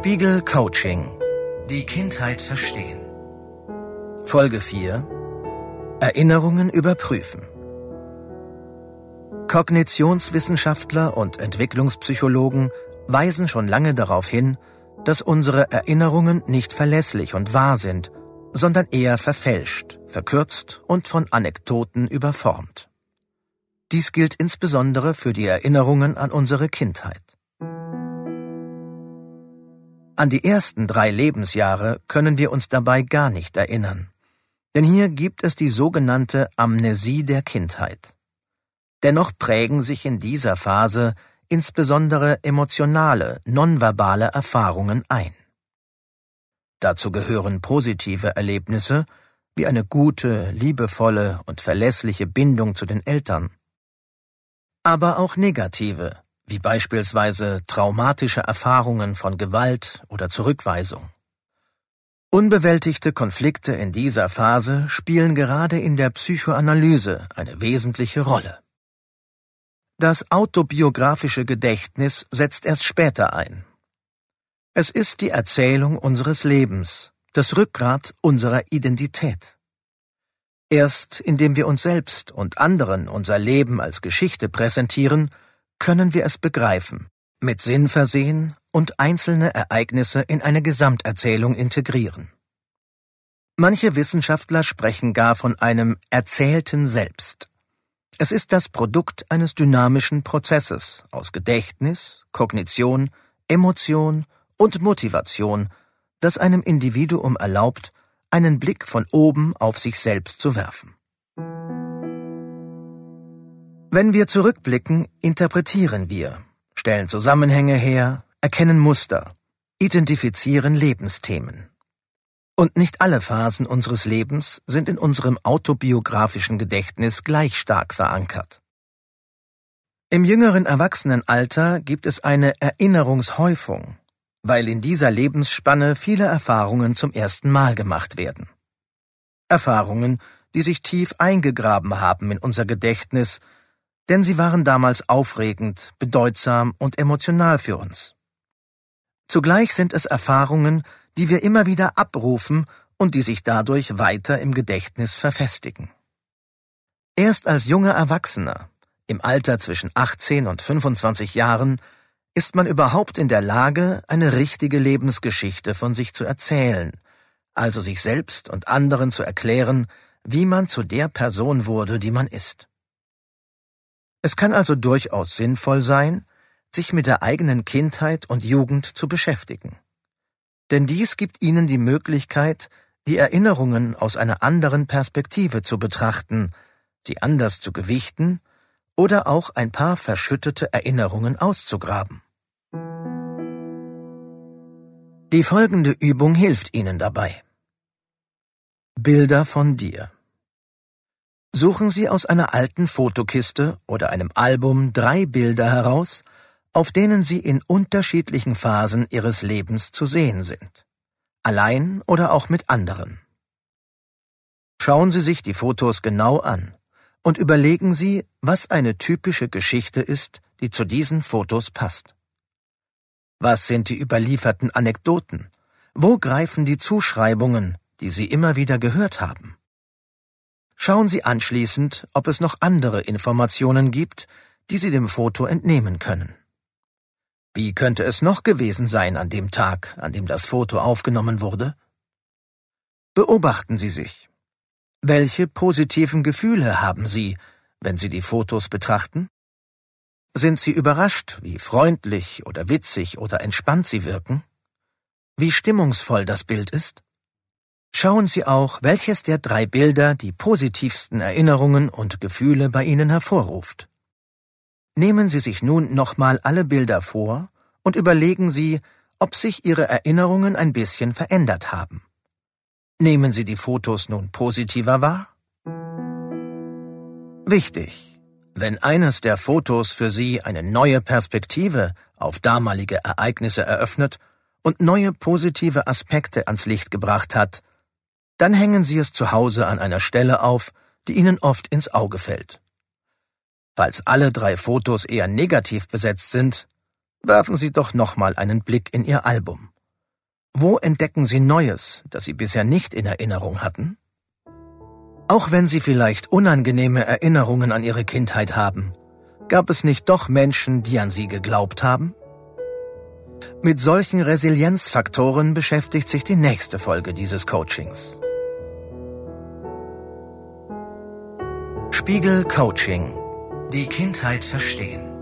Spiegel Coaching. Die Kindheit verstehen. Folge 4. Erinnerungen überprüfen. Kognitionswissenschaftler und Entwicklungspsychologen weisen schon lange darauf hin, dass unsere Erinnerungen nicht verlässlich und wahr sind, sondern eher verfälscht, verkürzt und von Anekdoten überformt. Dies gilt insbesondere für die Erinnerungen an unsere Kindheit. An die ersten drei Lebensjahre können wir uns dabei gar nicht erinnern. Denn hier gibt es die sogenannte Amnesie der Kindheit. Dennoch prägen sich in dieser Phase insbesondere emotionale, nonverbale Erfahrungen ein. Dazu gehören positive Erlebnisse wie eine gute, liebevolle und verlässliche Bindung zu den Eltern, aber auch negative, wie beispielsweise traumatische Erfahrungen von Gewalt oder Zurückweisung. Unbewältigte Konflikte in dieser Phase spielen gerade in der Psychoanalyse eine wesentliche Rolle. Das autobiografische Gedächtnis setzt erst später ein. Es ist die Erzählung unseres Lebens, das Rückgrat unserer Identität. Erst indem wir uns selbst und anderen unser Leben als Geschichte präsentieren, können wir es begreifen, mit Sinn versehen und einzelne Ereignisse in eine Gesamterzählung integrieren. Manche Wissenschaftler sprechen gar von einem erzählten Selbst. Es ist das Produkt eines dynamischen Prozesses aus Gedächtnis, Kognition, Emotion und Motivation, das einem Individuum erlaubt, einen Blick von oben auf sich selbst zu werfen. Wenn wir zurückblicken, interpretieren wir, stellen Zusammenhänge her, erkennen Muster, identifizieren Lebensthemen. Und nicht alle Phasen unseres Lebens sind in unserem autobiografischen Gedächtnis gleich stark verankert. Im jüngeren Erwachsenenalter gibt es eine Erinnerungshäufung, weil in dieser Lebensspanne viele Erfahrungen zum ersten Mal gemacht werden. Erfahrungen, die sich tief eingegraben haben in unser Gedächtnis denn sie waren damals aufregend, bedeutsam und emotional für uns. Zugleich sind es Erfahrungen, die wir immer wieder abrufen und die sich dadurch weiter im Gedächtnis verfestigen. Erst als junger Erwachsener, im Alter zwischen 18 und 25 Jahren, ist man überhaupt in der Lage, eine richtige Lebensgeschichte von sich zu erzählen, also sich selbst und anderen zu erklären, wie man zu der Person wurde, die man ist. Es kann also durchaus sinnvoll sein, sich mit der eigenen Kindheit und Jugend zu beschäftigen. Denn dies gibt ihnen die Möglichkeit, die Erinnerungen aus einer anderen Perspektive zu betrachten, sie anders zu gewichten oder auch ein paar verschüttete Erinnerungen auszugraben. Die folgende Übung hilft Ihnen dabei. Bilder von dir. Suchen Sie aus einer alten Fotokiste oder einem Album drei Bilder heraus, auf denen Sie in unterschiedlichen Phasen Ihres Lebens zu sehen sind. Allein oder auch mit anderen. Schauen Sie sich die Fotos genau an und überlegen Sie, was eine typische Geschichte ist, die zu diesen Fotos passt. Was sind die überlieferten Anekdoten? Wo greifen die Zuschreibungen, die Sie immer wieder gehört haben? Schauen Sie anschließend, ob es noch andere Informationen gibt, die Sie dem Foto entnehmen können. Wie könnte es noch gewesen sein an dem Tag, an dem das Foto aufgenommen wurde? Beobachten Sie sich. Welche positiven Gefühle haben Sie, wenn Sie die Fotos betrachten? Sind Sie überrascht, wie freundlich oder witzig oder entspannt Sie wirken? Wie stimmungsvoll das Bild ist? Schauen Sie auch, welches der drei Bilder die positivsten Erinnerungen und Gefühle bei Ihnen hervorruft. Nehmen Sie sich nun nochmal alle Bilder vor und überlegen Sie, ob sich Ihre Erinnerungen ein bisschen verändert haben. Nehmen Sie die Fotos nun positiver wahr? Wichtig. Wenn eines der Fotos für Sie eine neue Perspektive auf damalige Ereignisse eröffnet und neue positive Aspekte ans Licht gebracht hat, dann hängen Sie es zu Hause an einer Stelle auf, die Ihnen oft ins Auge fällt. Falls alle drei Fotos eher negativ besetzt sind, werfen Sie doch nochmal einen Blick in Ihr Album Wo entdecken Sie Neues, das Sie bisher nicht in Erinnerung hatten? Auch wenn Sie vielleicht unangenehme Erinnerungen an Ihre Kindheit haben, gab es nicht doch Menschen, die an Sie geglaubt haben? Mit solchen Resilienzfaktoren beschäftigt sich die nächste Folge dieses Coachings. Spiegel Coaching. Die Kindheit verstehen.